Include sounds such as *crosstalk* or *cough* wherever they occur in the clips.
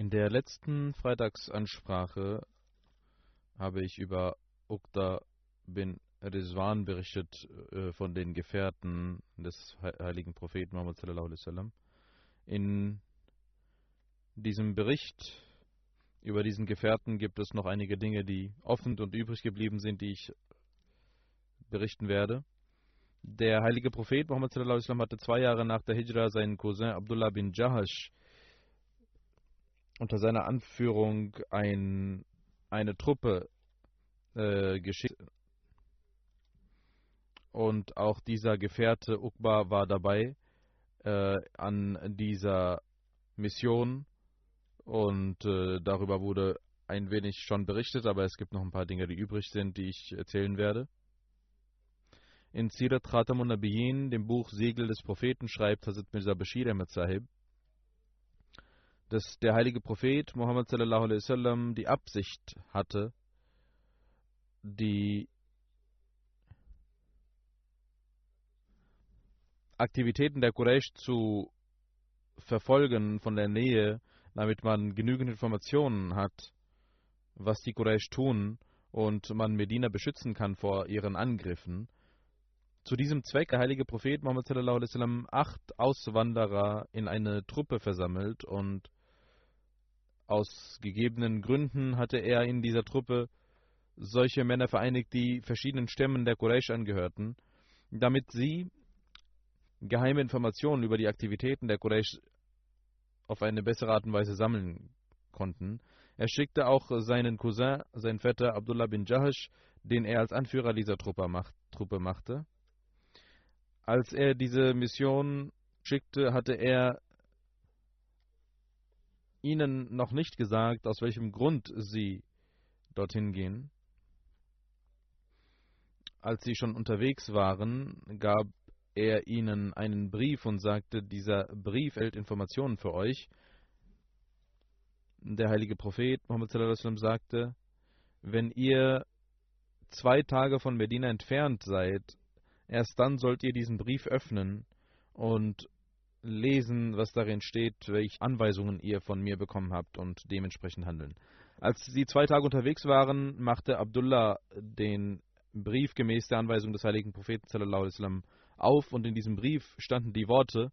In der letzten Freitagsansprache habe ich über Uqda bin Rizwan berichtet äh, von den Gefährten des heiligen Propheten Muhammad. In diesem Bericht über diesen Gefährten gibt es noch einige Dinge, die offen und übrig geblieben sind, die ich berichten werde. Der heilige Prophet Muhammad hatte zwei Jahre nach der Hijra seinen Cousin Abdullah bin Jahash unter seiner Anführung ein, eine Truppe äh, geschickt. Und auch dieser Gefährte Uqba war dabei äh, an dieser Mission. Und äh, darüber wurde ein wenig schon berichtet, aber es gibt noch ein paar Dinge, die übrig sind, die ich erzählen werde. In Sirat Khatamun Nabiyin, dem Buch Segel des Propheten, schreibt Hazrat Mirza Bashir Ahmed Sahib, dass der heilige Prophet Muhammad sallallahu alaihi wasallam die Absicht hatte, die Aktivitäten der Quraysh zu verfolgen von der Nähe, damit man genügend Informationen hat, was die Quraysh tun und man Medina beschützen kann vor ihren Angriffen. Zu diesem Zweck der heilige Prophet Muhammad sallallahu alaihi wasallam acht Auswanderer in eine Truppe versammelt und aus gegebenen Gründen hatte er in dieser Truppe solche Männer vereinigt, die verschiedenen Stämmen der Quraysh angehörten, damit sie geheime Informationen über die Aktivitäten der Quraysh auf eine bessere Art und Weise sammeln konnten. Er schickte auch seinen Cousin, seinen Vetter Abdullah bin Jahash, den er als Anführer dieser Truppe, macht, Truppe machte. Als er diese Mission schickte, hatte er ihnen noch nicht gesagt, aus welchem Grund sie dorthin gehen. Als sie schon unterwegs waren, gab er ihnen einen Brief und sagte, dieser Brief hält Informationen für euch. Der heilige Prophet Muhammad sagte, wenn ihr zwei Tage von Medina entfernt seid, erst dann sollt ihr diesen Brief öffnen und lesen, was darin steht, welche Anweisungen ihr von mir bekommen habt und dementsprechend handeln. Als sie zwei Tage unterwegs waren, machte Abdullah den Brief gemäß der Anweisung des heiligen Propheten wasallam auf und in diesem Brief standen die Worte: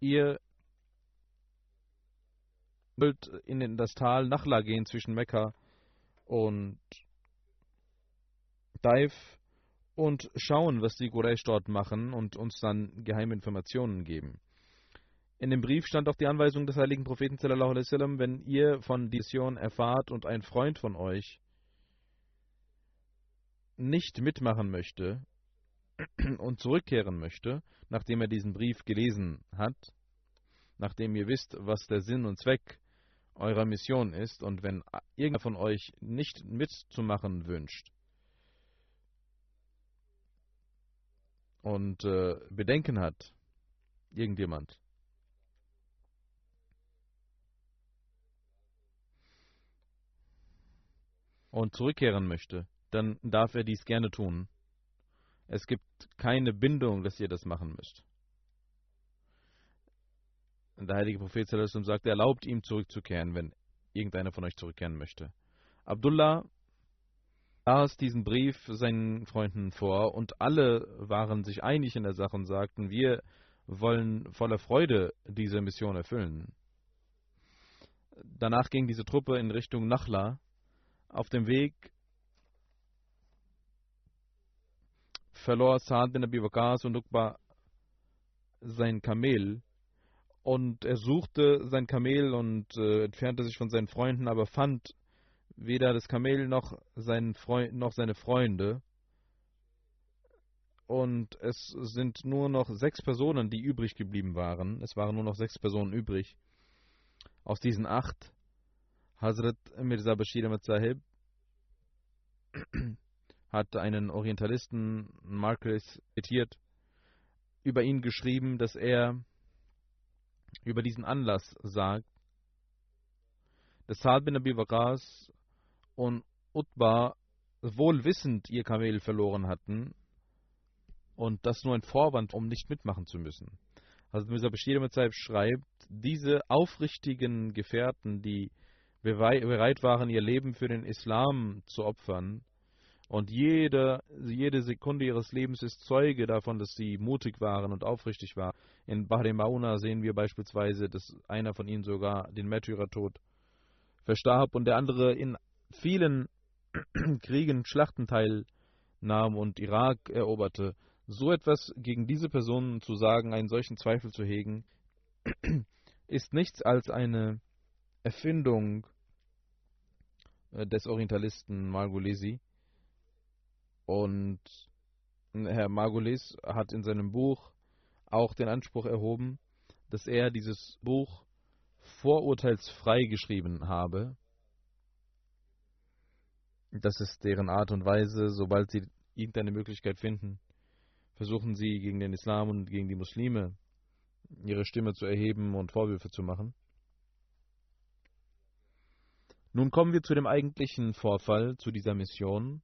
Ihr wollt in das Tal Nachla gehen zwischen Mekka und Daif und schauen, was die Quraysh dort machen und uns dann geheime Informationen geben. In dem Brief stand auch die Anweisung des heiligen Propheten wasallam, wenn ihr von dieser Mission erfahrt und ein Freund von euch nicht mitmachen möchte und zurückkehren möchte, nachdem er diesen Brief gelesen hat, nachdem ihr wisst, was der Sinn und Zweck eurer Mission ist und wenn irgendwer von euch nicht mitzumachen wünscht, und äh, Bedenken hat, irgendjemand, und zurückkehren möchte, dann darf er dies gerne tun. Es gibt keine Bindung, dass ihr das machen müsst. Der heilige Prophet sagt, er erlaubt ihm zurückzukehren, wenn irgendeiner von euch zurückkehren möchte. Abdullah las diesen Brief seinen Freunden vor und alle waren sich einig in der Sache und sagten, wir wollen voller Freude diese Mission erfüllen. Danach ging diese Truppe in Richtung Nachla. Auf dem Weg verlor Saad bin Abi Waqas und Uqba sein Kamel und er suchte sein Kamel und äh, entfernte sich von seinen Freunden, aber fand weder das Kamel noch, seinen Freund, noch seine Freunde. Und es sind nur noch sechs Personen, die übrig geblieben waren. Es waren nur noch sechs Personen übrig. Aus diesen acht, Hazrat Mirza Bashir Ahmad Sahib *clears throat* hat einen Orientalisten, Marcus, zitiert, über ihn geschrieben, dass er über diesen Anlass sagt, dass Saad bin Abi Waqas und Utba wohl wissend ihr Kamel verloren hatten und das nur ein Vorwand, um nicht mitmachen zu müssen. Also Mirza Bashir Mitzayb schreibt, diese aufrichtigen Gefährten, die bereit waren, ihr Leben für den Islam zu opfern, und jede, jede Sekunde ihres Lebens ist Zeuge davon, dass sie mutig waren und aufrichtig waren. In Bahre Mauna sehen wir beispielsweise, dass einer von ihnen sogar den Märtyrertod verstarb und der andere in vielen *clears throat* Kriegen, Schlachten teilnahm und Irak eroberte. So etwas gegen diese Personen zu sagen, einen solchen Zweifel zu hegen, *clears throat* ist nichts als eine Erfindung des Orientalisten Margolesi und Herr Margulis hat in seinem Buch auch den Anspruch erhoben, dass er dieses Buch vorurteilsfrei geschrieben habe. Das ist deren Art und Weise, sobald sie irgendeine Möglichkeit finden, versuchen sie gegen den Islam und gegen die Muslime ihre Stimme zu erheben und Vorwürfe zu machen. Nun kommen wir zu dem eigentlichen Vorfall, zu dieser Mission.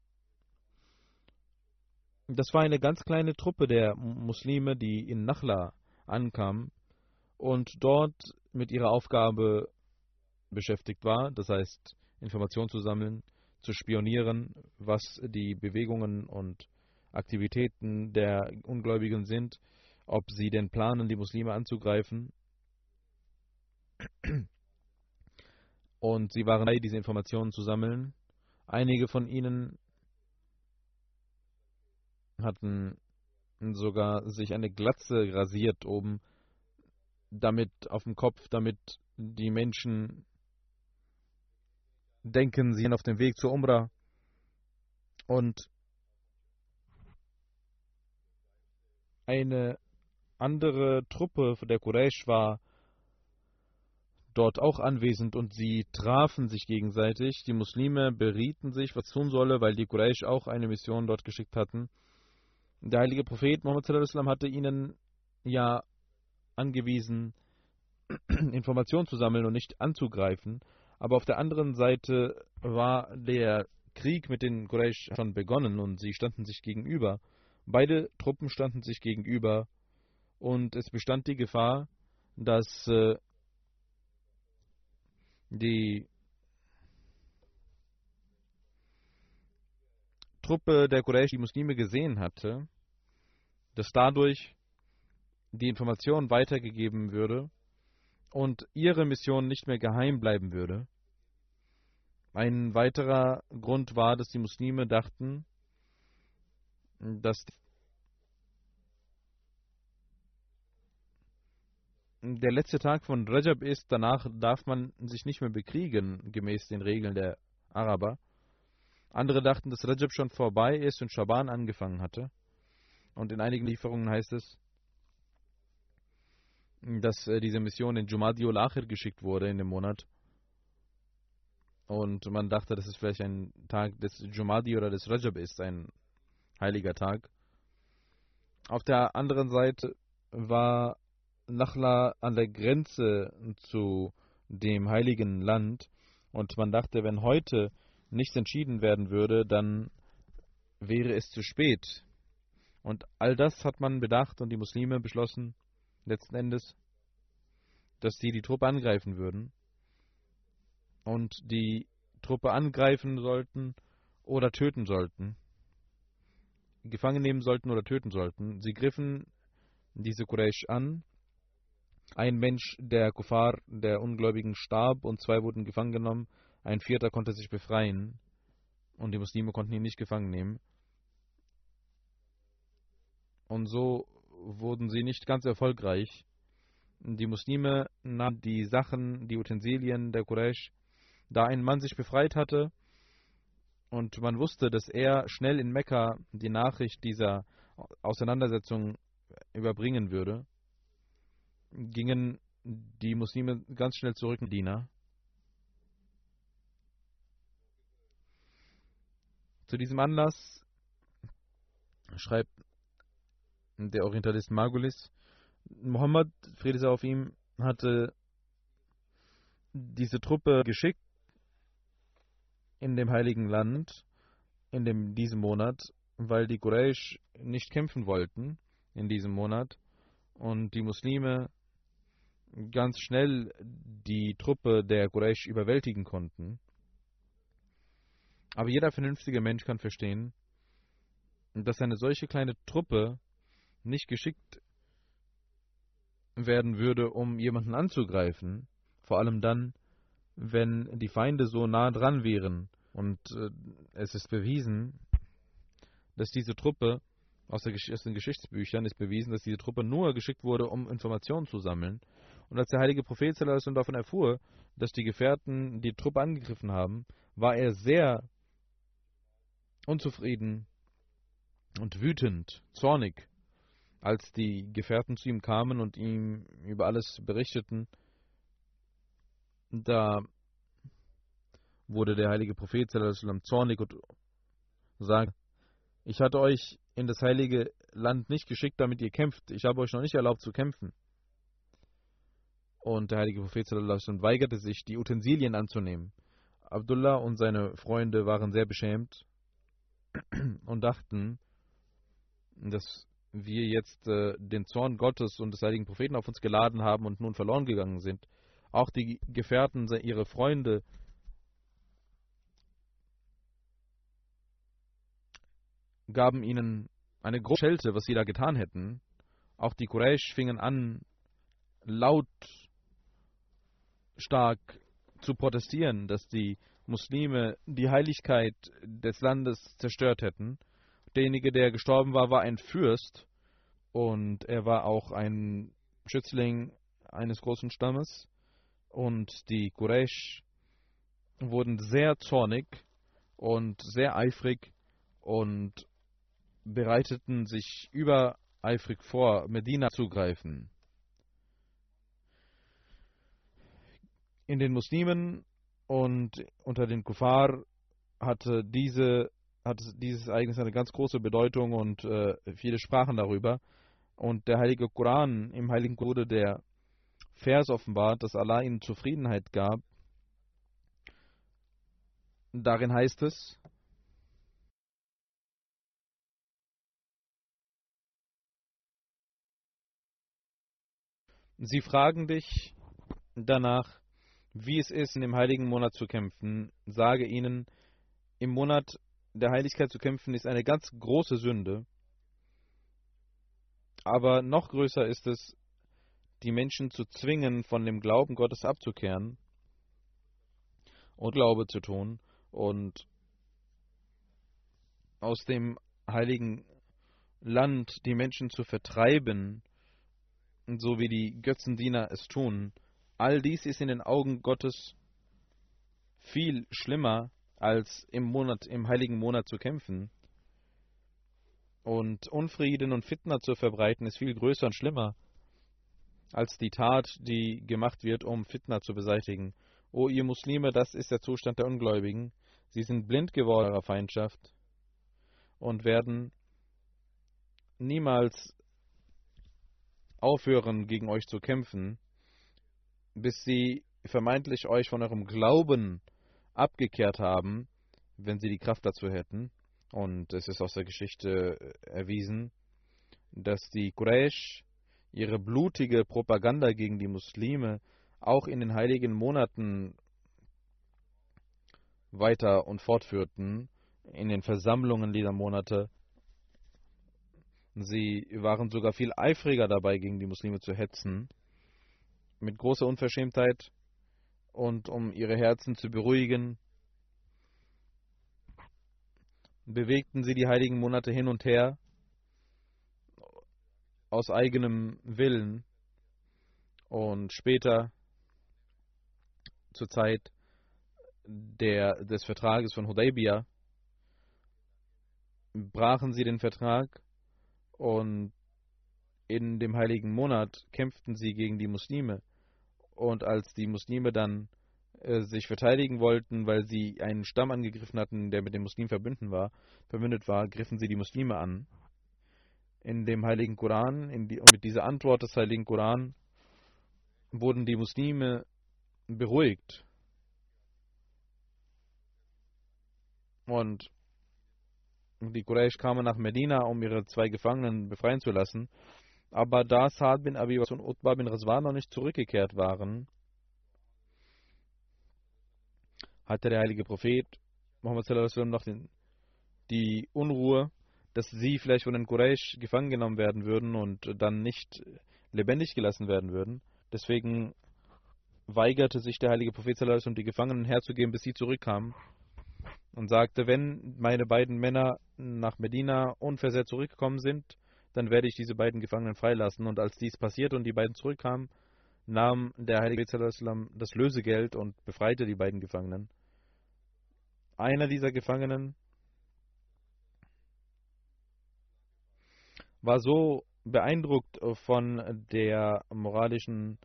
Das war eine ganz kleine Truppe der Muslime, die in Nachla ankam und dort mit ihrer Aufgabe beschäftigt war, das heißt Informationen zu sammeln, zu spionieren, was die Bewegungen und Aktivitäten der Ungläubigen sind, ob sie denn planen, die Muslime anzugreifen. Und sie waren dabei, diese Informationen zu sammeln. Einige von ihnen hatten sogar sich eine Glatze rasiert oben, damit auf dem Kopf, damit die Menschen denken, sie sind auf dem Weg zur Umrah. Und eine andere Truppe der Quraysh war dort auch anwesend und sie trafen sich gegenseitig. Die Muslime berieten sich, was tun solle, weil die Quraysh auch eine Mission dort geschickt hatten. Der heilige Prophet Muhammad hatte ihnen ja angewiesen, *clears throat* Informationen zu sammeln und nicht anzugreifen. Aber auf der anderen Seite war der Krieg mit den Quraysh schon begonnen und sie standen sich gegenüber. Beide Truppen standen sich gegenüber und es bestand die Gefahr, dass äh, die Truppe der Quraysh die Muslime gesehen hatte, dass dadurch die Information weitergegeben würde und ihre Mission nicht mehr geheim bleiben würde. Ein weiterer Grund war, dass die Muslime dachten, dass der letzte Tag von Rajab ist, danach darf man sich nicht mehr bekriegen, gemäß den Regeln der Araber. Andere dachten, dass Rajab schon vorbei ist und Schaban angefangen hatte. Und in einigen Lieferungen heißt es, dass äh, diese Mission in Jumadi ul Akhir geschickt wurde in dem Monat. Und man dachte, dass es vielleicht ein Tag des Jumadi oder des Rajab ist, ein heiliger Tag. Auf der anderen Seite war Nachla an der Grenze zu dem heiligen Land und man dachte, wenn heute nichts entschieden werden würde, dann wäre es zu spät. Und all das hat man bedacht und die Muslime beschlossen, letzten Endes, dass sie die Truppe angreifen würden und die Truppe angreifen sollten oder töten sollten. Gefangen nehmen sollten oder töten sollten. Sie griffen diese Quraysh an. Ein Mensch der Kuffar, der Ungläubigen, starb und zwei wurden gefangen genommen. Ein vierter konnte sich befreien und die Muslime konnten ihn nicht gefangen nehmen. Und so wurden sie nicht ganz erfolgreich. Die Muslime nahmen die Sachen, die Utensilien der Quraysh, da ein Mann sich befreit hatte und man wusste, dass er schnell in Mekka die Nachricht dieser Auseinandersetzung überbringen würde, gingen die Muslime ganz schnell zurück in Medina. Zu diesem Anlass schreibt der Orientalist Margulis, Muhammad, Friede sei auf ihm, hatte diese Truppe geschickt in dem heiligen Land in dem, diesem Monat, weil die Quraysh nicht kämpfen wollten in diesem Monat und die Muslime ganz schnell die Truppe der Quraysh überwältigen konnten. Aber jeder vernünftige Mensch kann verstehen, dass eine solche kleine Truppe nicht geschickt werden würde, um jemanden anzugreifen, vor allem dann, wenn die Feinde so nah dran wären. Und äh, es ist bewiesen, dass diese Truppe, aus, der, aus, den Geschichtsbüchern ist bewiesen, dass diese Truppe nur geschickt wurde, um Informationen zu sammeln. Und als der heilige Prophet davon erfuhr, dass die Gefährten die Truppe angegriffen haben, war er sehr unzufrieden und wütend, zornig, als die Gefährten zu ihm kamen und ihm über alles berichteten. Da wurde der heilige Prophet zornig und sagt, ich hatte euch in das heilige Land nicht geschickt, damit ihr kämpft. Ich habe euch noch nicht erlaubt zu kämpfen. Und der heilige Prophet weigerte sich, die Utensilien anzunehmen. Abdullah und seine Freunde waren sehr beschämt *clears throat* und dachten, dass wir jetzt äh, den Zorn Gottes und des heiligen Propheten auf uns geladen haben und nun verloren gegangen sind. Auch die Gefährten, ihre Freunde, gaben ihnen eine große Schelte, was sie da getan hätten. Auch die Quraysh fingen an, laut stark zu protestieren, dass die Muslime die Heiligkeit des Landes zerstört hätten. Derjenige, der gestorben war, war ein Fürst und er war auch ein Schützling eines großen Stammes. Und die Quraysh wurden sehr zornig und sehr eifrig und bereiteten sich übereifrig vor, Medina zu greifen. In den Muslimen und unter den Kuffar hatte, diese, hatte dieses Ereignis eine ganz große Bedeutung und äh, viele sprachen darüber. Und der heilige Koran, im heiligen Koran der Vers offenbart, dass Allah ihnen Zufriedenheit gab. Darin heißt es, Sie fragen dich danach, wie es ist, in dem heiligen Monat zu kämpfen. Sage ihnen, im Monat der Heiligkeit zu kämpfen ist eine ganz große Sünde. Aber noch größer ist es, die Menschen zu zwingen, von dem Glauben Gottes abzukehren und Glaube zu tun und aus dem heiligen Land die Menschen zu vertreiben so wie die Götzendiener es tun, all dies ist in den Augen Gottes viel schlimmer, als im Monat, im heiligen Monat zu kämpfen. Und Unfrieden und Fitna zu verbreiten ist viel größer und schlimmer als die Tat, die gemacht wird, um Fitna zu beseitigen. O ihr Muslime, das ist der Zustand der Ungläubigen. Sie sind blind geworden ihrer Feindschaft und werden niemals aufhören, gegen euch zu kämpfen, bis sie vermeintlich euch von eurem Glauben abgekehrt haben, wenn sie die Kraft dazu hätten. Und es ist aus der Geschichte erwiesen, dass die Quraysh ihre blutige Propaganda gegen die Muslime auch in den heiligen Monaten weiter und fortführten, in den Versammlungen dieser Monate. Sie waren sogar viel eifriger dabei, gegen die Muslime zu hetzen, mit großer Unverschämtheit und um ihre Herzen zu beruhigen, bewegten sie die heiligen Monate hin und her aus eigenem Willen und später zur Zeit der, des Vertrages von Hudaybiyah brachen sie den Vertrag und in dem heiligen Monat kämpften sie gegen die Muslime. Und als die Muslime dann äh, sich verteidigen wollten, weil sie einen Stamm angegriffen hatten, der mit den Muslimen verbündet war, verbündet war, griffen sie die Muslime an. In dem heiligen Koran, die, mit dieser Antwort des heiligen Koran, wurden die Muslime beruhigt. Und die Quraysh kamen nach Medina, um ihre zwei Gefangenen befreien zu lassen. Aber da Saad bin Abi und Utbah bin Razwan noch nicht zurückgekehrt waren, hatte der heilige Prophet Muhammad sallam noch den, die Unruhe, dass sie vielleicht von den Quraysh gefangen genommen werden würden und dann nicht lebendig gelassen werden würden. Deswegen weigerte sich der heilige Prophet sallam die Gefangenen herzugeben, bis sie zurückkamen und sagte, wenn meine beiden Männer nach Medina unversehrt zurückgekommen sind, dann werde ich diese beiden Gefangenen freilassen. Und als dies passierte und die beiden zurückkamen, nahm der Heilige Prophet das Lösegeld und befreite die beiden Gefangenen. Einer dieser Gefangenen war so beeindruckt von der moralischen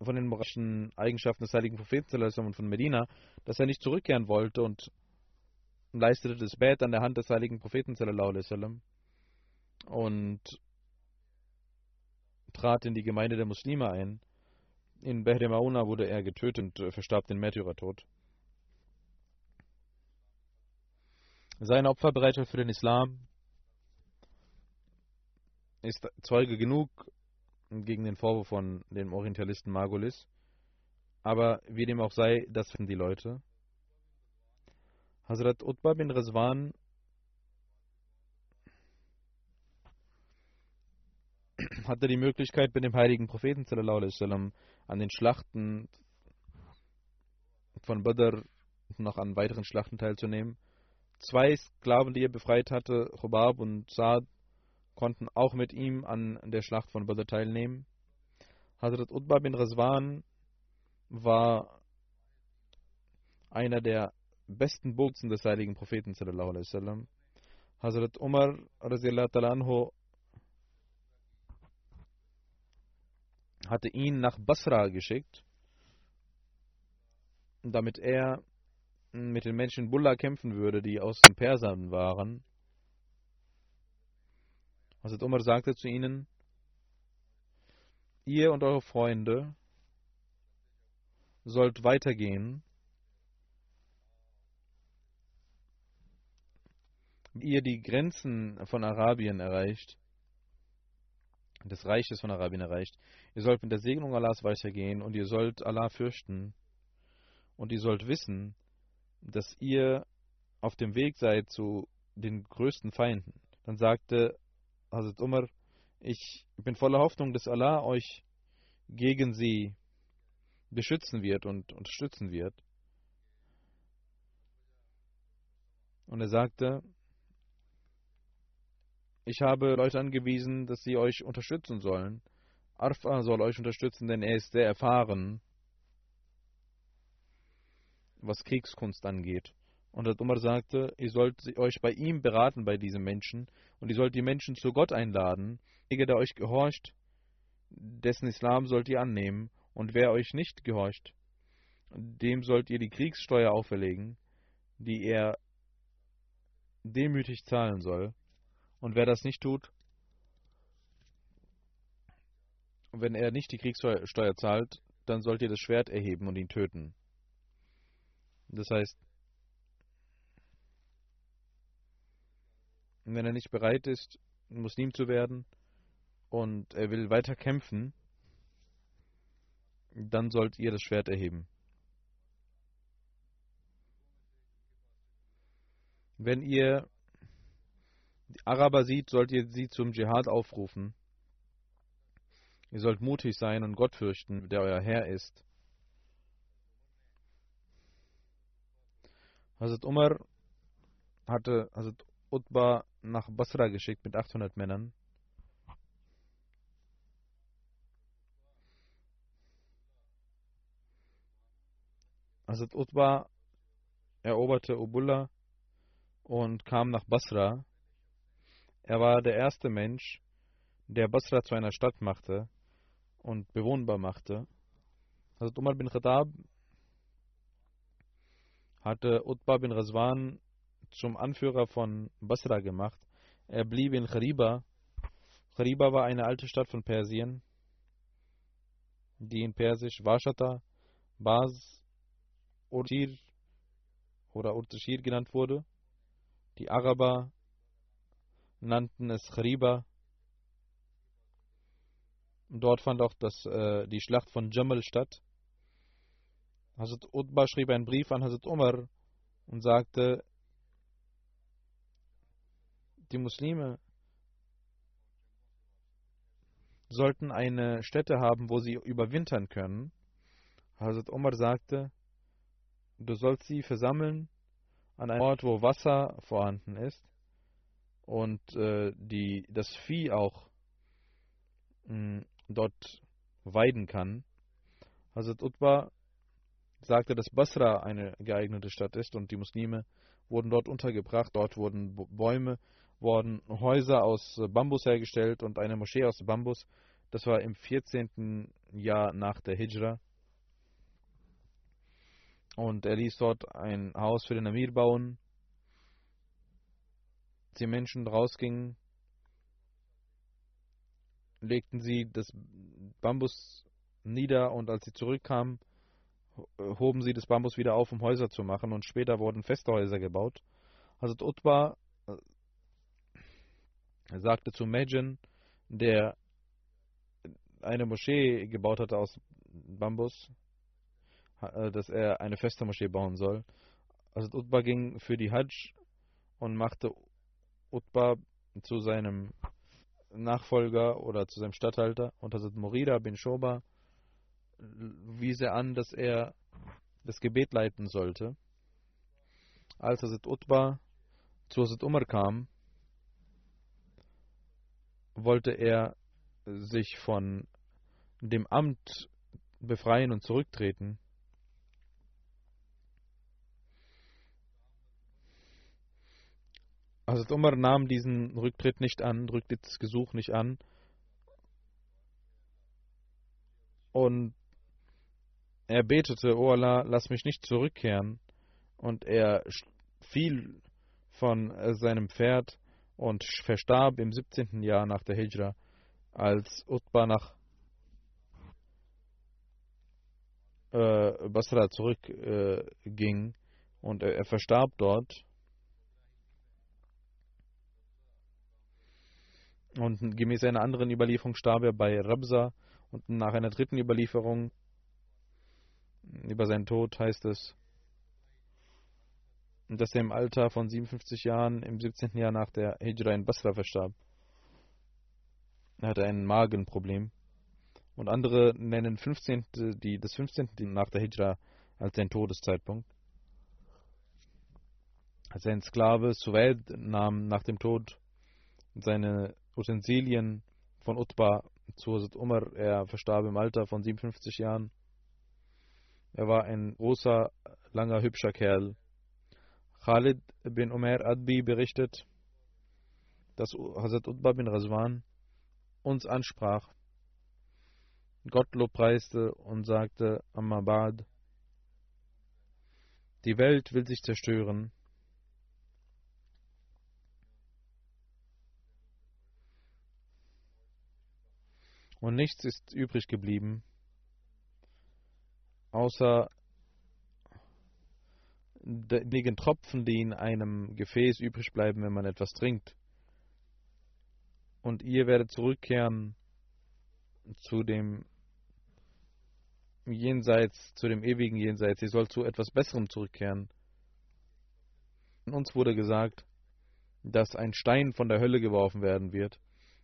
von den moralischen Eigenschaften des heiligen Propheten und von Medina, dass er nicht zurückkehren wollte und leistete das Bett an der Hand des heiligen Propheten und trat in die Gemeinde der Muslime ein. In Behr Mauna wurde er getötet und verstarb den Märtyrertod. Seine Opferbereitschaft für den Islam ist Zeuge genug gegen den Vorwurf von dem Orientalisten Margulis. Aber wie dem auch sei, das finden die Leute. Hazrat Utbah bin Hatte die Möglichkeit, mit dem heiligen Propheten an den Schlachten von Badr noch an weiteren Schlachten teilzunehmen. Zwei Sklaven, die er befreit hatte, Chubab und Saad, konnten auch mit ihm an der Schlacht von Badr teilnehmen. Hazrat Utbah bin Razwan war einer der besten Boten des heiligen Propheten Hazrat Umar hatte ihn nach Basra geschickt, damit er mit den Menschen Bulla kämpfen würde, die aus den Persern waren. Hazrat Umar sagte zu ihnen, ihr und eure Freunde sollt weitergehen, ihr die Grenzen von Arabien erreicht, des Reiches von Arabien erreicht, ihr sollt mit der Segnung Allahs weitergehen und ihr sollt Allah fürchten und ihr sollt wissen, dass ihr auf dem Weg seid zu den größten Feinden. Dann sagte Hazrat Umar, ich bin voller Hoffnung, dass Allah euch gegen sie beschützen wird und unterstützen wird. Und er sagte, ich habe Leute angewiesen, dass sie euch unterstützen sollen. Arfa soll euch unterstützen, denn er ist sehr erfahren, was Kriegskunst angeht. Und der Umar sagte, ihr sollt euch bei ihm beraten, bei diesem Menschen, und ihr sollt die Menschen zu Gott einladen. Jeder, der euch gehorcht, dessen Islam sollt ihr annehmen, und wer euch nicht gehorcht, dem sollt ihr die Kriegssteuer auferlegen, die er demütig zahlen soll. Und wer das nicht tut, wenn er nicht die Kriegssteuer zahlt, dann sollt ihr das Schwert erheben und ihn töten. Das heißt, wenn er nicht bereit ist, Muslim zu werden und er will weiter kämpfen, dann sollt ihr das Schwert erheben. Wenn ihr die Araber sieht, sollt ihr sie zum Dschihad aufrufen. Ihr sollt mutig sein und Gott fürchten, der euer Herr ist. Hazrat Umar hatte Hazrat Utbah nach Basra geschickt mit 800 Männern. Hazrat Utbah eroberte Ubullah und kam nach Basra. Er war der erste Mensch, der Basra zu einer Stadt machte und bewohnbar machte. Hazrat Umar bin Khattab hatte Utbah bin Razwan zum Anführer von Basra gemacht. Er blieb in Khariba. Khariba war eine alte Stadt von Persien, die in Persisch Washata, Baz, Urtir oder Urtashir genannt wurde. Die Araber nannten es Khariba. Dort fand auch das, äh, die Schlacht von Jamal statt. Hazrat Utbah schrieb einen Brief an Hazrat Umar und sagte, die Muslime sollten eine Stätte haben, wo sie überwintern können. Hazrat Umar sagte, du sollst sie versammeln an einem Ort, wo Wasser vorhanden ist und äh, die, das Vieh auch mh, dort weiden kann. Hazrat Utbah sagte, dass Basra eine geeignete Stadt ist und die Muslime wurden dort untergebracht. Dort wurden Bäume, wurden Häuser aus Bambus hergestellt und eine Moschee aus Bambus. Das war im 14. Jahr nach der Hijra. Und er ließ dort ein Haus für den Amir bauen. Als die Menschen rausgingen, legten sie das Bambus nieder und als sie zurückkamen, hoben sie das Bambus wieder auf, um Häuser zu machen und später wurden feste Häuser gebaut. Hazrat Utbah äh, sagte zu Majin, der eine Moschee gebaut hatte aus Bambus, äh, dass er eine feste Moschee bauen soll. Hazrat Utbah ging für die Hajj und machte Utbah zu seinem Nachfolger oder zu seinem Statthalter und Hazrat Morida bin Shoba wies er an, dass er das Gebet leiten sollte. Als Hazrat Utbah zu Hazrat Umar kam, wollte er sich von dem Amt befreien und zurücktreten. Hazrat Umar nahm diesen Rücktritt nicht an, rückte das Gesuch nicht an und er betete, O Allah, lass mich nicht zurückkehren. Und er fiel von äh, seinem Pferd und verstarb im 17. Jahr nach der Hijra, als Utbah nach äh, Basra zurückging äh, und er, er verstarb dort. Und gemäß einer anderen Überlieferung starb er bei Rabsa und nach einer dritten Überlieferung über seinen Tod heißt es, dass er im Alter von 57 Jahren im 17. Jahr nach der Hijra in Basra verstarb. Er hatte ein Magenproblem. Und andere nennen 15, die, das 15. nach der Hijra als sein Todeszeitpunkt. Als ein Sklave Suwaid nahm nach dem Tod seine Utensilien von Utbah zu Hazrat Umar. Er verstarb im Alter von 57 Jahren. Er war ein großer, langer, hübscher Kerl. Khalid bin Umar Adbi berichtet, dass Hazrat Utbah bin Razwan uns ansprach, Gott lobpreiste und sagte, Amma Ba'd, die Welt will sich zerstören. Und nichts ist übrig geblieben, außer wenigen Tropfen, die in einem Gefäß übrig bleiben, wenn man etwas trinkt. Und ihr werdet zurückkehren zu dem Jenseits, zu dem ewigen Jenseits. Ihr sollt zu etwas Besserem zurückkehren. Uns wurde gesagt, dass ein Stein von der Hölle geworfen werden wird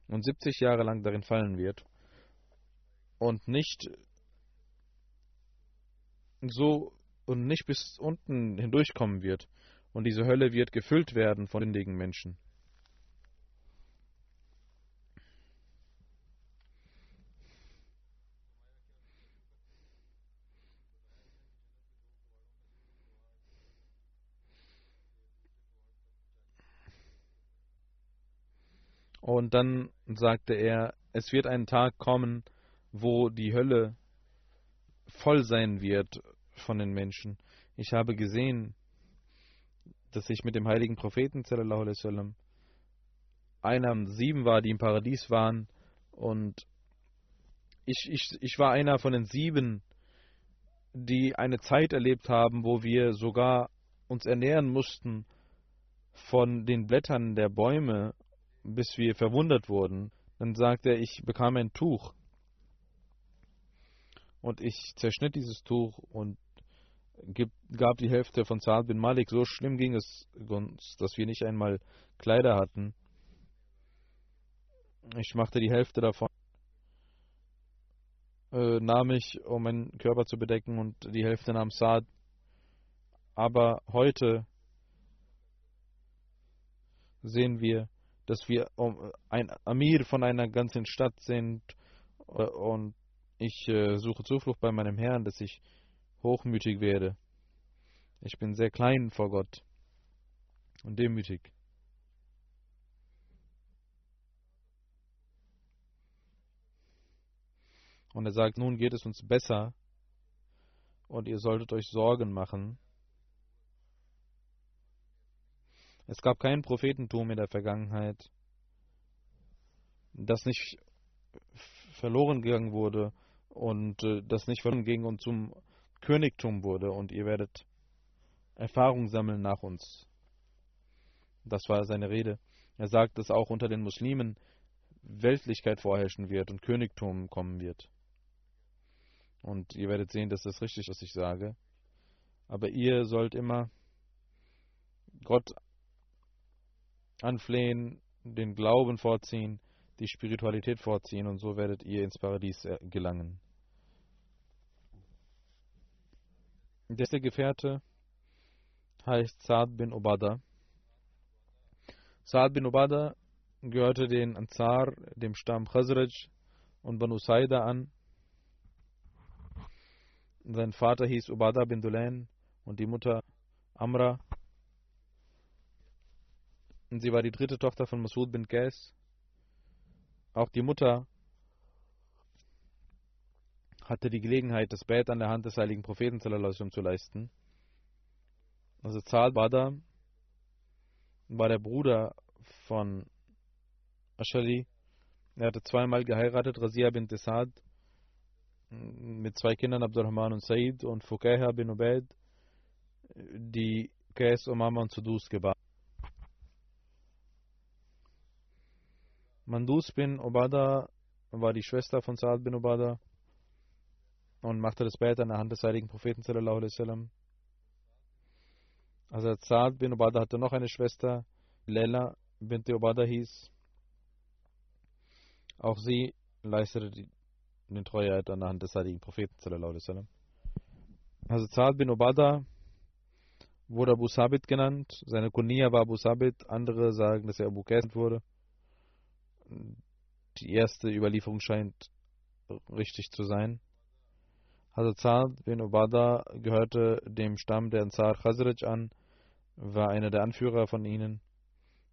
und 70 Jahre lang darin fallen wird und nicht so und nicht bis unten hindurchkommen wird. Und diese Hölle wird gefüllt werden von sündigen Menschen. Und dann sagte er, es wird ein Tag kommen, wo die Hölle voll sein wird von den Menschen. Ich habe gesehen, dass ich mit dem heiligen Propheten sallam, einer sieben war, die im Paradies waren und ich, ich, ich war einer von den sieben, die eine Zeit erlebt haben, wo wir sogar uns ernähren mussten von den Blättern der Bäume, bis wir verwundert wurden. Dann sagte er, ich bekam ein Tuch und ich zerschnitt dieses Tuch und gab die Hälfte von Saad bin Malik. So schlimm ging es uns, dass wir nicht einmal Kleider hatten. Ich machte die Hälfte davon, äh, nahm ich, um meinen Körper zu bedecken, und die Hälfte nahm Saad. Aber heute sehen wir, dass wir ein Amir von einer ganzen Stadt sind äh, und ich äh, suche Zuflucht bei meinem Herrn, dass ich hochmütig werde. Ich bin sehr klein vor Gott und demütig. Und er sagt, nun geht es uns besser und ihr solltet euch Sorgen machen. Es gab kein Prophetentum in der Vergangenheit, das nicht verloren gegangen wurde und äh, das nicht verloren ging und zum Königtum wurde und ihr werdet Erfahrung sammeln nach uns. Das war seine Rede. Er sagt, dass auch unter den Muslimen Weltlichkeit vorherrschen wird und Königtum kommen wird. Und ihr werdet sehen, dass das richtig ist, was ich sage. Aber ihr sollt immer Gott anflehen, den Glauben vorziehen, die Spiritualität vorziehen und so werdet ihr ins Paradies äh, gelangen. Erste Gefährte heißt Saad bin Ubada. Saad bin Ubada gehörte den Ansar, dem Stamm Khazraj und Banu Saida an. Sein Vater hieß Ubada bin Dulain und die Mutter Amra. Und sie war die dritte Tochter von Masud bin Qais. Auch die Mutter hatte die Gelegenheit, das Bett an der Hand des heiligen Propheten zu leisten. Also Zal Badr war der Bruder von Ashali. Er hatte zweimal geheiratet, Razia bin Tesad mit zwei Kindern, Abdurrahman und Said und Fukaiha bin Ubaid, die Qais, Umama und Sudus gebar. Mandus bin Ubada war die Schwester von Saad bin Ubada und machte das Bett an der Hand des heiligen Propheten. Also Saad bin Ubada hatte noch eine Schwester, Lela bin Ubada hieß. Auch sie leistete die, den Treueid an der Hand des heiligen Propheten. Also Saad bin Ubada wurde Abu Sabit genannt. Seine Kunia war Abu Sabit. Andere sagen, dass er Abu Qais wurde die erste Überlieferung scheint richtig zu sein. Hazrat bin Ubada gehörte dem Stamm der Ansar Khazraj an, war einer der Anführer von ihnen.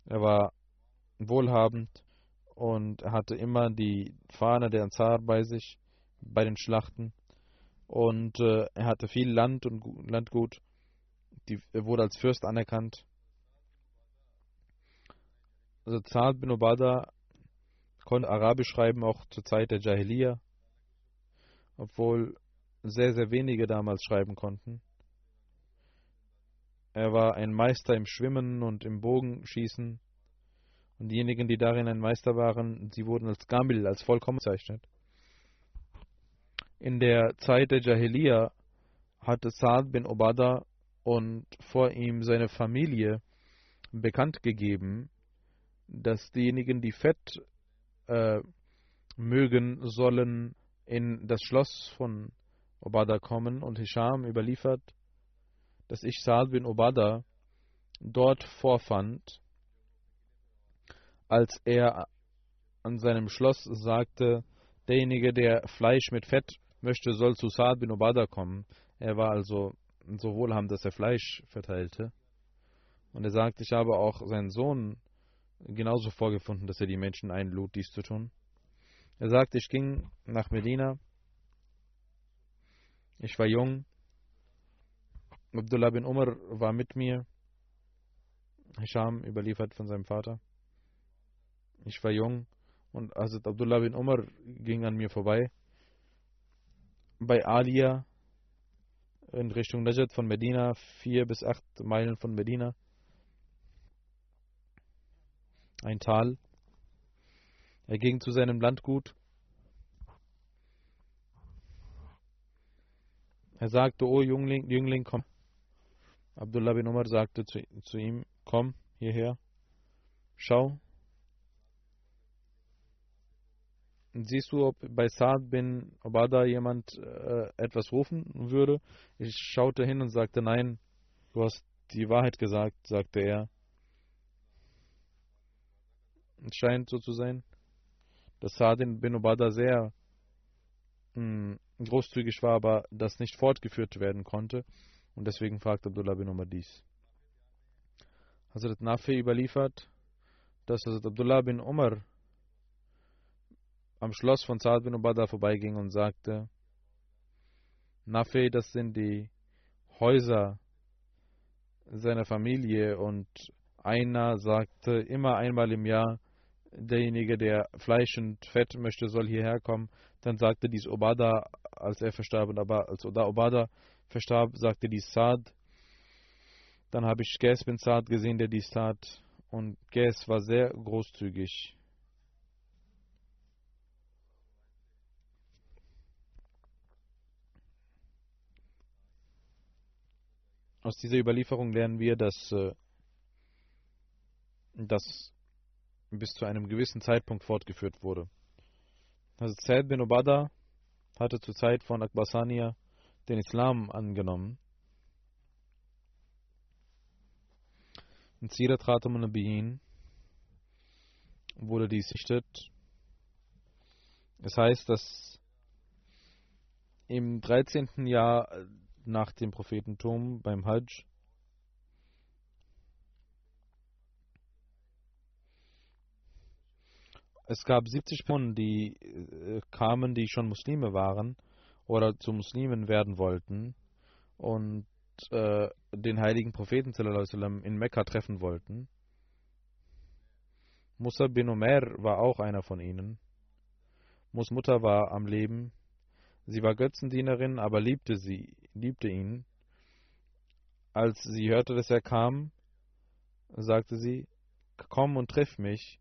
Er war wohlhabend und hatte immer die Fahne der Ansar bei sich bei den Schlachten und äh, er hatte viel Land und Landgut. Die, er wurde als Fürst anerkannt. Also Zad bin Ubada konnte Arabisch schreiben, auch zur Zeit der Jahiliya, obwohl sehr, sehr wenige damals schreiben konnten. Er war ein Meister im Schwimmen und im Bogenschießen. Und diejenigen, die darin ein Meister waren, sie wurden als Gamil, als vollkommen bezeichnet. In der Zeit der Jahiliya hatte Saad bin Obada und vor ihm seine Familie bekannt gegeben, dass diejenigen, die Fett äh, mögen, sollen in das Schloss von Obada kommen und Hisham überliefert, dass ich Saad bin Obada dort vorfand, als er an seinem Schloss sagte, derjenige, der Fleisch mit Fett möchte, soll zu Saad bin Obada kommen. Er war also so wohlhabend, dass er Fleisch verteilte. Und er sagt, ich habe auch seinen Sohn genauso vorgefunden, dass er die Menschen einlud, dies zu tun. Er sagt, ich ging nach Medina. Ich war jung. Abdullah bin Umar war mit mir. Hisham überliefert von seinem Vater. Ich war jung und Hazrat Abdullah bin Umar ging an mir vorbei. Bei Alia in Richtung Najat von Medina, vier bis acht Meilen von Medina. Ein Tal. Er ging zu seinem Landgut. Er sagte, O Jüngling, Jüngling, komm. Abdullah bin Umar sagte zu, zu ihm, komm hierher, schau. Siehst du, ob bei Saad bin Obada jemand äh, etwas rufen würde? Ich schaute hin und sagte, nein, du hast die Wahrheit gesagt, sagte er. Es scheint so zu sein, dass Saad bin Obada sehr mh, hm, großzügig war, aber das nicht fortgeführt werden konnte. Und deswegen fragt Abdullah bin Umar dies. Hazrat Nafi überliefert, dass Hazrat Abdullah bin Umar am Schloss von Saad bin Ubada vorbeiging und sagte, Nafi, das sind die Häuser seiner Familie und einer sagte immer einmal im Jahr, derjenige, der Fleisch und Fett möchte, soll hierher kommen. Dann sagte dies Obada, als er verstarb, und als Obada verstarb, sagte dies Saad. Dann habe ich Ges bin Saad gesehen, der dies tat. Und Ges war sehr großzügig. Aus dieser Überlieferung lernen wir, dass äh, das bis zu einem gewissen Zeitpunkt fortgeführt wurde. Also Zaid bin Ubada hatte zur Zeit von Akbasania den Islam angenommen. In Sirat Khatam al-Nabiyin wurde dies sichtet. Es heißt, dass im 13. Jahr nach dem Prophetentum beim Hajj es gab 70 Personen, die äh, kamen, die schon Muslime waren oder zu Muslimen werden wollten und äh, den heiligen Propheten in Mekka treffen wollten. Musa bin Umair war auch einer von ihnen. Mus Mutter war am Leben. Sie war Götzendienerin, aber liebte sie, liebte ihn. Als sie hörte, dass er kam, sagte sie, komm und triff mich,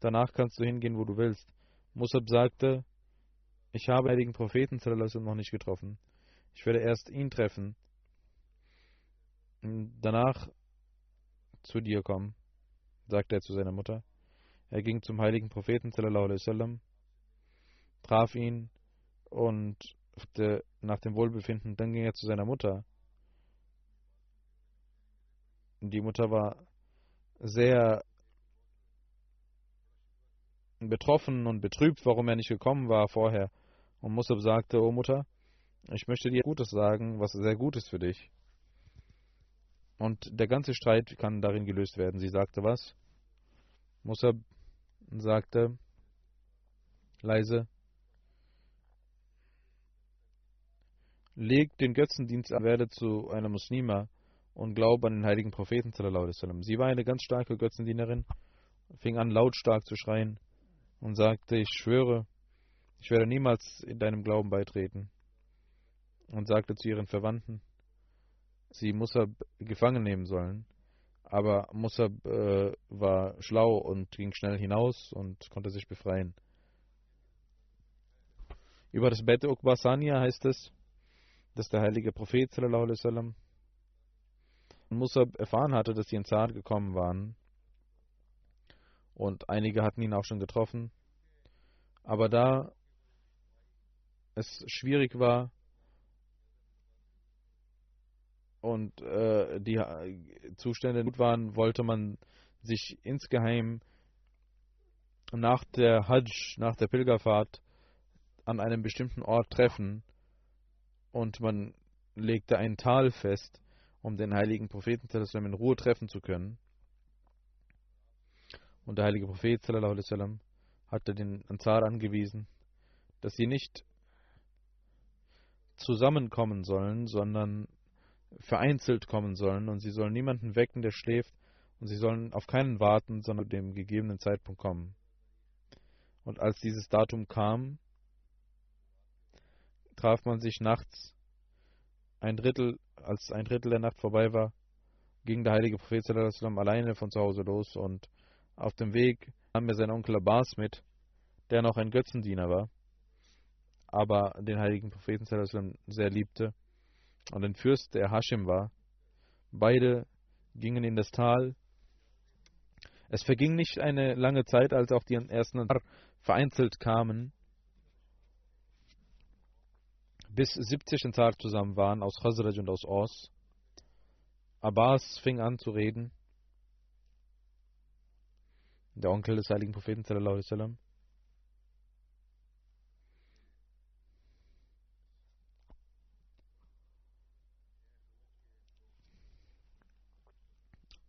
danach kannst du hingehen, wo du willst. Musab sagte, ich habe den heiligen Propheten noch nicht getroffen. Ich werde erst ihn treffen. Danach zu dir kommen, sagte er zu seiner Mutter. Er ging zum heiligen Propheten traf ihn und nach dem Wohlbefinden, dann ging er zu seiner Mutter. Die Mutter war sehr betroffen und betrübt, warum er nicht gekommen war vorher. Und Musab sagte, O Mutter, ich möchte dir Gutes sagen, was sehr gut ist für dich. Und der ganze Streit kann darin gelöst werden. Sie sagte was? Musab sagte leise, leg den Götzendienst an, werde zu einer Muslima und glaube an den heiligen Propheten. Sie war eine ganz starke Götzendienerin, fing an lautstark zu schreien und sagte, ich schwöre, ich werde niemals in deinem Glauben beitreten. Und sagte zu ihren Verwandten, sie Musab gefangen nehmen sollen. Aber Musab äh, war schlau und ging schnell hinaus und konnte sich befreien. Über das Bet Uqbasania heißt es, dass der heilige Prophet Musab erfahren hatte, dass sie in Zahn gekommen waren. Und einige hatten ihn auch schon getroffen. Aber da es schwierig war und äh, die Zustände gut waren, wollte man sich insgeheim nach der Hajj, nach der Pilgerfahrt an einem bestimmten Ort treffen und man legte ein Tal fest, um den heiligen Propheten in Ruhe treffen zu können. Und der heilige Prophet hatte den Ansar angewiesen, dass sie nicht zusammenkommen sollen, sondern vereinzelt kommen sollen und sie sollen niemanden wecken, der schläft und sie sollen auf keinen warten, sondern dem gegebenen Zeitpunkt kommen. Und als dieses Datum kam, traf man sich nachts ein Drittel, als ein Drittel der Nacht vorbei war, ging der heilige Prophet sallam, alleine von zu Hause los und auf dem Weg nahm er seinen Onkel Abbas mit, der noch ein Götzendiener war, aber den heiligen Propheten sehr liebte und ein Fürst, der Hashim war. Beide gingen in das Tal. Es verging nicht eine lange Zeit, als auch die ersten vereinzelt kamen bis 70 Ansar zusammen waren, aus Khazraj und aus Aus. Abbas fing an zu reden. Der Onkel des heiligen Propheten, sallallahu alaihi wasallam.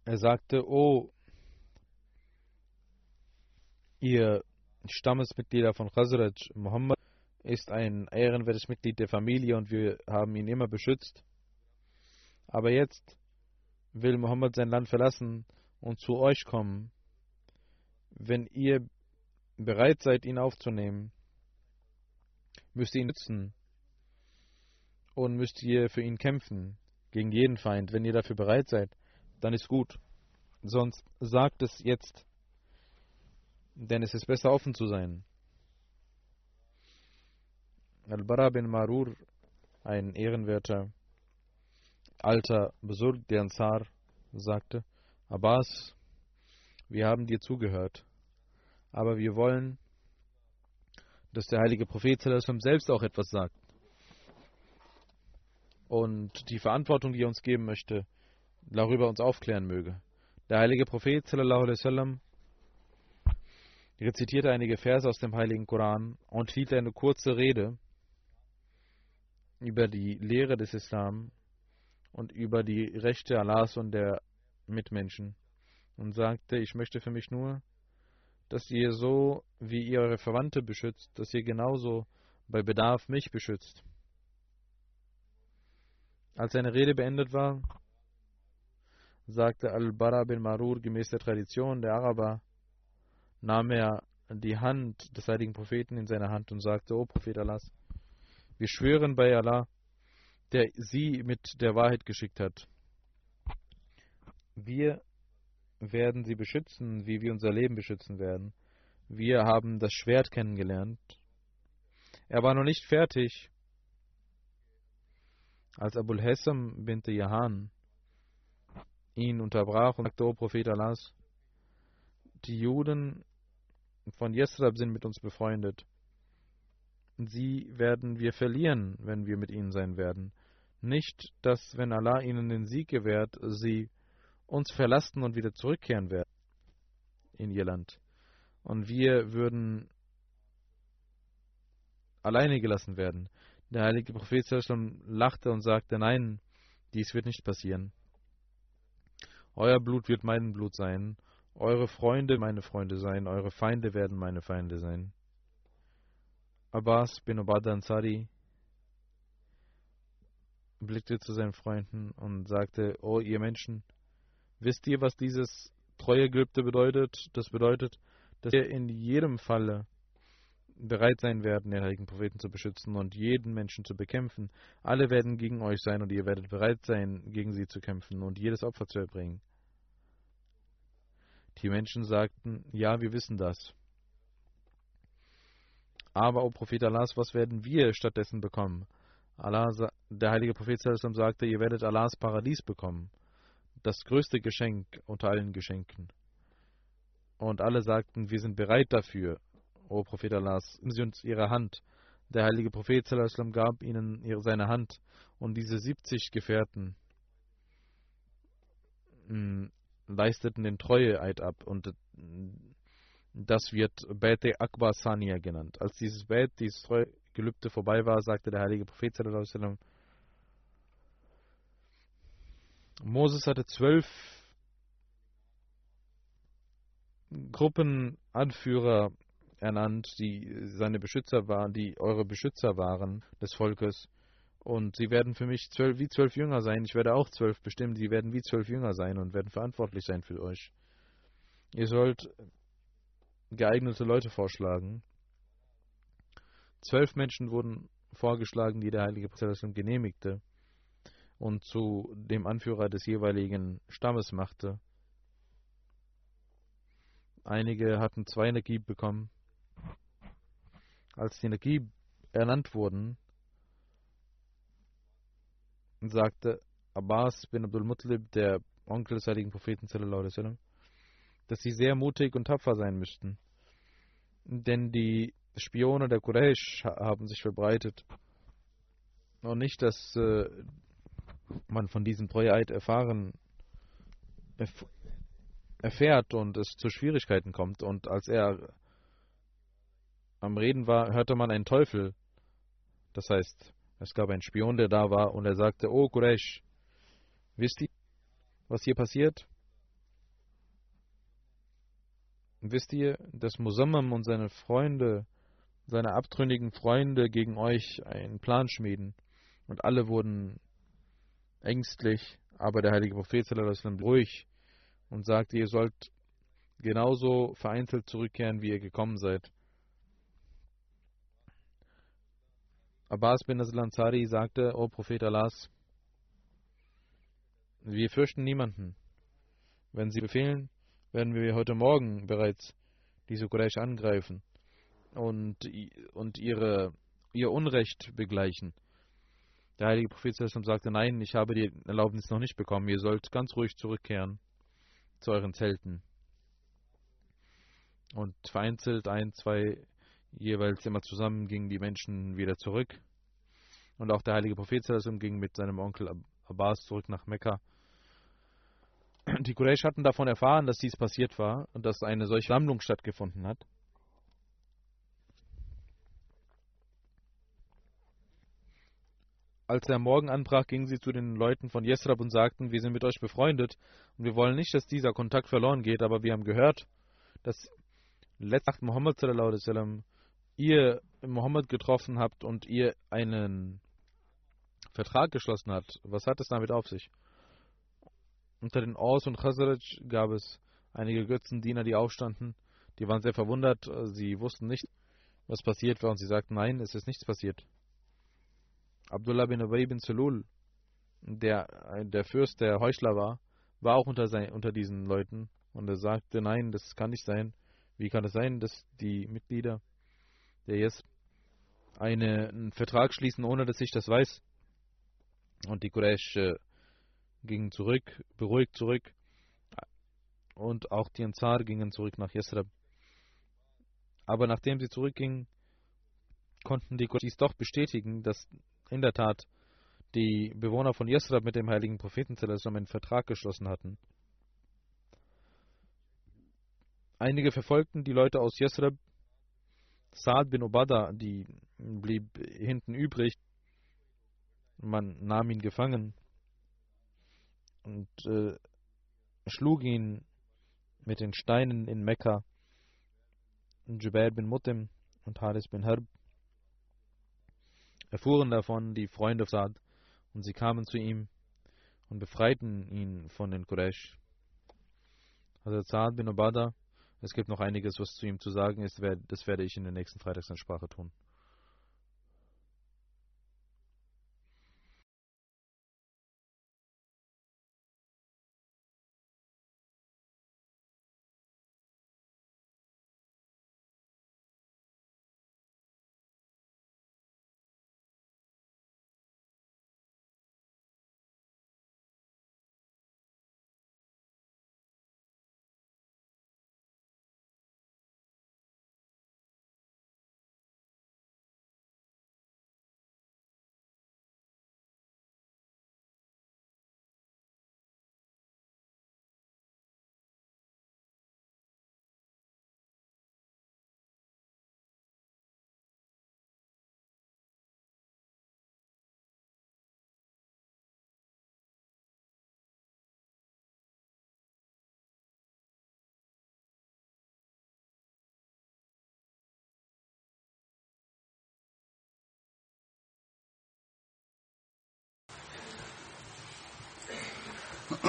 Er sagte, oh, ihr Stammesmitglieder von Khazraj, Muhammad ist ein ehrenwertes Mitglied der Familie und wir haben ihn immer beschützt. Aber jetzt will Mohammed sein Land verlassen und zu euch kommen. Wenn ihr bereit seid, ihn aufzunehmen, müsst ihr ihn nützen und müsst ihr für ihn kämpfen, gegen jeden Feind. Wenn ihr dafür bereit seid, dann ist gut. Sonst sagt es jetzt, denn es ist besser offen zu sein. Al-Bara bin Marur, ein ehrenwerter alter Besurg der Ansar, sagte, Abbas, wir haben dir zugehört, aber wir wollen, dass der heilige Prophet selbst auch etwas sagt. Und die Verantwortung, die er uns geben möchte, darüber uns aufklären möge. Der heilige Prophet rezitierte einige Verse aus dem heiligen Koran und hielt eine kurze Rede, über die Lehre des Islam und über die Rechte Allahs und der Mitmenschen und sagte, ich möchte für mich nur, dass ihr so, wie ihr eure Verwandte beschützt, dass ihr genauso bei Bedarf mich beschützt. Als seine Rede beendet war, sagte Al-Bara bin Marur gemäß der Tradition der Araber, nahm er die Hand des heiligen Propheten in seine Hand und sagte, O Prophet Allahs, wir schwören bei Allah, der sie mit der Wahrheit geschickt hat. Wir werden sie beschützen, wie wir unser Leben beschützen werden. Wir haben das Schwert kennengelernt. Er war noch nicht fertig, als Abul Hassam bint Yahan ihn unterbrach und sagte, O Prophet Allahs, die Juden von Yesrab sind mit uns befreundet sie werden wir verlieren, wenn wir mit ihnen sein werden. Nicht, dass, wenn Allah ihnen den Sieg gewährt, sie uns verlassen und wieder zurückkehren werden in ihr Land. Und wir würden alleine gelassen werden. Der heilige Prophet lachte und sagte, nein, dies wird nicht passieren. Euer Blut wird mein Blut sein, eure Freunde meine Freunde sein, eure Feinde werden meine Feinde sein. Abbas bin Ubad Ansari blickte zu seinen Freunden und sagte, O ihr Menschen, wisst ihr, was dieses Treuegelübde bedeutet? Das bedeutet, dass wir in jedem Falle bereit sein werden, den heiligen Propheten zu beschützen und jeden Menschen zu bekämpfen. Alle werden gegen euch sein und ihr werdet bereit sein, gegen sie zu kämpfen und jedes Opfer zu erbringen. Die Menschen sagten, ja, wir wissen das. Aber, o Prophet Allahs, was werden wir stattdessen bekommen? Allah, der heilige Prophet sagte, ihr werdet Allahs Paradies bekommen. Das größte Geschenk unter allen Geschenken. Und alle sagten, wir sind bereit dafür. O Prophet Allahs, geben Sie uns Ihre Hand. Der heilige Prophet gab ihnen seine Hand und diese 70 Gefährten hm, leisteten den Treueeid ab und das wird Bete Akbar Saniya genannt. Als dieses Bet, dieses Treugelübde vorbei war, sagte der heilige Prophet Moses hatte zwölf Gruppenanführer ernannt, die seine Beschützer waren, die eure Beschützer waren des Volkes. Und sie werden für mich zwölf, wie zwölf Jünger sein. Ich werde auch zwölf bestimmen. Sie werden wie zwölf Jünger sein und werden verantwortlich sein für euch. Ihr sollt geeignete Leute vorschlagen. Zwölf Menschen wurden vorgeschlagen, die der heilige Prophet genehmigte und zu dem Anführer des jeweiligen Stammes machte. Einige hatten zwei Energie bekommen als die Energie ernannt wurden, sagte Abbas bin Abdul Muttalib, der Onkel des heiligen Propheten, dass sie sehr mutig und tapfer sein müssten. Denn die Spione der Quraysh haben sich verbreitet. Und nicht, dass äh, man von diesem Treueid erfahren erf erfährt und es zu Schwierigkeiten kommt. Und als er am Reden war, hörte man einen Teufel. Das heißt, es gab einen Spion, der da war, und er sagte, Oh Quraysh, wisst ihr, was hier passiert? Wisst ihr, dass Musammam und seine Freunde, seine abtrünnigen Freunde gegen euch einen Plan schmieden? Und alle wurden ängstlich, aber der heilige Prophet ruhig und sagte, ihr sollt genauso vereinzelt zurückkehren, wie ihr gekommen seid. Abbas bin al-Ansari sagte, O Prophet Allahs, wir fürchten niemanden. Wenn Sie befehlen, werden wir heute Morgen bereits diese Quraysh angreifen und, und ihre, ihr Unrecht begleichen. Der heilige Prophet sagte, nein, ich habe die Erlaubnis noch nicht bekommen, ihr sollt ganz ruhig zurückkehren zu euren Zelten. Und vereinzelt ein, zwei jeweils immer zusammen gingen die Menschen wieder zurück. Und auch der heilige Prophet ging mit seinem Onkel Abbas zurück nach Mekka. Die Quraysh hatten davon erfahren, dass dies passiert war und dass eine solche Sammlung stattgefunden hat. Als der Morgen anbrach, gingen sie zu den Leuten von Yesrab und sagten, wir sind mit euch befreundet und wir wollen nicht, dass dieser Kontakt verloren geht, aber wir haben gehört, dass letzte Muhammad sallam, ihr Mohammed getroffen habt und ihr einen Vertrag geschlossen habt, was hat es damit auf sich? Unter den Aus und Khazraj gab es einige Götzendiener, die aufstanden. Die waren sehr verwundert. Sie wussten nicht, was passiert war und sie sagten, nein, es ist nichts passiert. Abdullah bin Ubay bin Sulul, der, der Fürst, der Heuchler war, war auch unter, sein, unter diesen Leuten und er sagte, nein, das kann nicht sein. Wie kann es sein, dass die Mitglieder der jetzt eine, einen Vertrag schließen, ohne dass ich das weiß. Und die Quraysh äh, gingen zurück, beruhigt zurück. Und auch die Ansar gingen zurück nach Yasrab. Aber nachdem sie zurückgingen, konnten die Quraysh doch bestätigen, dass in der Tat die Bewohner von Yasrab mit dem heiligen Propheten einen Vertrag geschlossen hatten. Einige verfolgten die Leute aus Yasrab Saad bin Obada, die blieb hinten übrig. Man nahm ihn gefangen und äh, schlug ihn mit den Steinen in Mekka. Jubair bin Mutim und Haris bin Harb erfuhren davon die Freunde Saad und sie kamen zu ihm und befreiten ihn von den Quraysh. Also Saad bin Obada Es gibt noch einiges, was zu ihm zu sagen ist. Das werde ich in der nächsten Freitagsansprache tun.